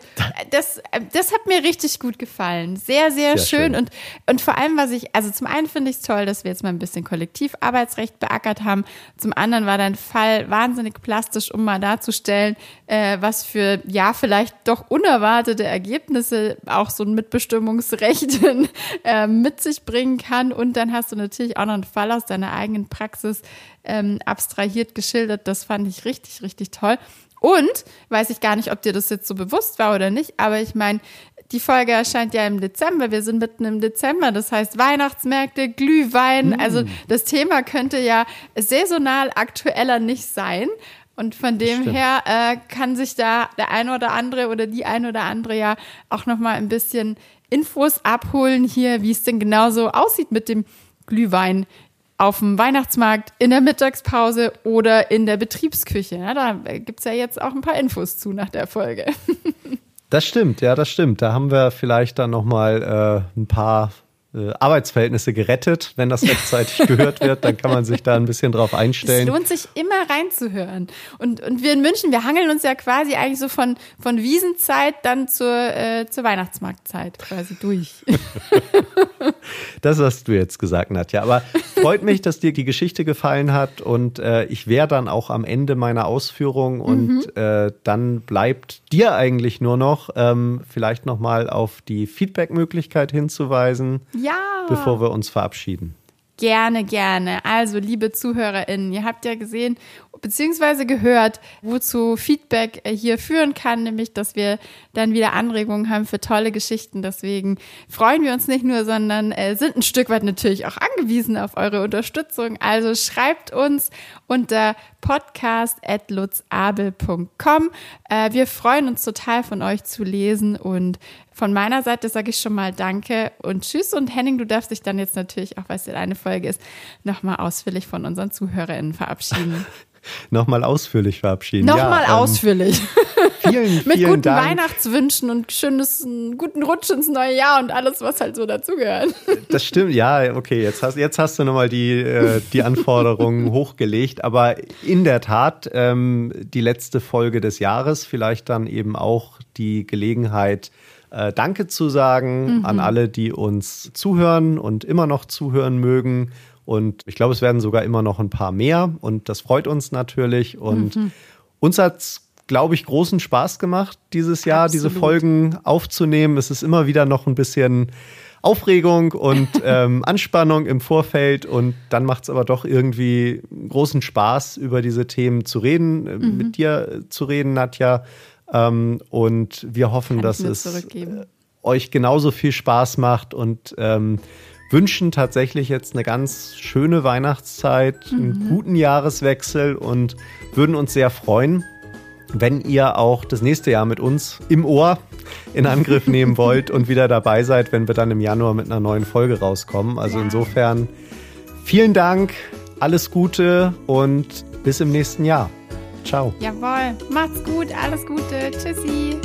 das, das hat mir richtig gut gefallen. Sehr, sehr, sehr schön. schön. Und, und vor allem, was ich, also zum einen finde ich es toll, dass wir jetzt mal ein bisschen Kollektivarbeitsrecht beackert haben. Zum anderen war dein Fall wahnsinnig plastisch, um mal darzustellen, äh, was für, ja, vielleicht doch unerwartete Ergebnisse auch so ein Mitbestimmungsrecht äh, mit sich bringen kann. Und dann hast du natürlich auch noch einen Fall aus deiner eigenen Praxis ähm, abstrahiert geschildert. Das fand ich richtig, richtig toll. Und weiß ich gar nicht, ob dir das jetzt so bewusst war oder nicht, aber ich meine, die Folge erscheint ja im Dezember. Wir sind mitten im Dezember. Das heißt Weihnachtsmärkte, Glühwein. Mm. Also das Thema könnte ja saisonal aktueller nicht sein. Und von dem her äh, kann sich da der eine oder andere oder die eine oder andere ja auch noch mal ein bisschen Infos abholen hier, wie es denn genauso aussieht mit dem Glühwein auf dem Weihnachtsmarkt, in der Mittagspause oder in der Betriebsküche. Ja, da gibt es ja jetzt auch ein paar Infos zu nach der Folge. Das stimmt, ja, das stimmt. Da haben wir vielleicht dann nochmal äh, ein paar Arbeitsverhältnisse gerettet. Wenn das rechtzeitig gehört wird, dann kann man sich da ein bisschen drauf einstellen. Es lohnt sich immer reinzuhören. Und, und wir in München, wir hangeln uns ja quasi eigentlich so von, von Wiesenzeit dann zur, äh, zur Weihnachtsmarktzeit quasi durch. das hast du jetzt gesagt, Nadja. Aber freut mich, dass dir die Geschichte gefallen hat und äh, ich wäre dann auch am Ende meiner Ausführung und mhm. äh, dann bleibt dir eigentlich nur noch ähm, vielleicht nochmal auf die Feedback-Möglichkeit hinzuweisen. Ja. Bevor wir uns verabschieden. Gerne, gerne. Also, liebe ZuhörerInnen, ihr habt ja gesehen, beziehungsweise gehört, wozu Feedback äh, hier führen kann, nämlich, dass wir dann wieder Anregungen haben für tolle Geschichten. Deswegen freuen wir uns nicht nur, sondern äh, sind ein Stück weit natürlich auch angewiesen auf eure Unterstützung. Also schreibt uns unter podcast.lutzabel.com. Äh, wir freuen uns total von euch zu lesen und von meiner Seite sage ich schon mal Danke und Tschüss. Und Henning, du darfst dich dann jetzt natürlich, auch weil es ja eine Folge ist, nochmal ausführlich von unseren ZuhörerInnen verabschieden. nochmal ausführlich verabschieden. Nochmal ja, ausführlich. Ähm, vielen, vielen Mit guten Dank. Weihnachtswünschen und schönes, guten Rutsch ins neue Jahr und alles, was halt so dazugehört. Das stimmt, ja, okay, jetzt hast, jetzt hast du nochmal die, äh, die Anforderungen hochgelegt, aber in der Tat ähm, die letzte Folge des Jahres, vielleicht dann eben auch die Gelegenheit, äh, Danke zu sagen mhm. an alle, die uns zuhören und immer noch zuhören mögen und ich glaube, es werden sogar immer noch ein paar mehr. Und das freut uns natürlich. Und mhm. uns hat es, glaube ich, großen Spaß gemacht, dieses Jahr Absolut. diese Folgen aufzunehmen. Es ist immer wieder noch ein bisschen Aufregung und ähm, Anspannung im Vorfeld. Und dann macht es aber doch irgendwie großen Spaß, über diese Themen zu reden, äh, mhm. mit dir zu reden, Nadja. Ähm, und wir hoffen, dass es äh, euch genauso viel Spaß macht und ähm, wünschen tatsächlich jetzt eine ganz schöne Weihnachtszeit, mhm. einen guten Jahreswechsel und würden uns sehr freuen, wenn ihr auch das nächste Jahr mit uns im Ohr in Angriff nehmen wollt und wieder dabei seid, wenn wir dann im Januar mit einer neuen Folge rauskommen. Also ja. insofern vielen Dank, alles Gute und bis im nächsten Jahr. Ciao. Jawohl, macht's gut, alles Gute, tschüssi.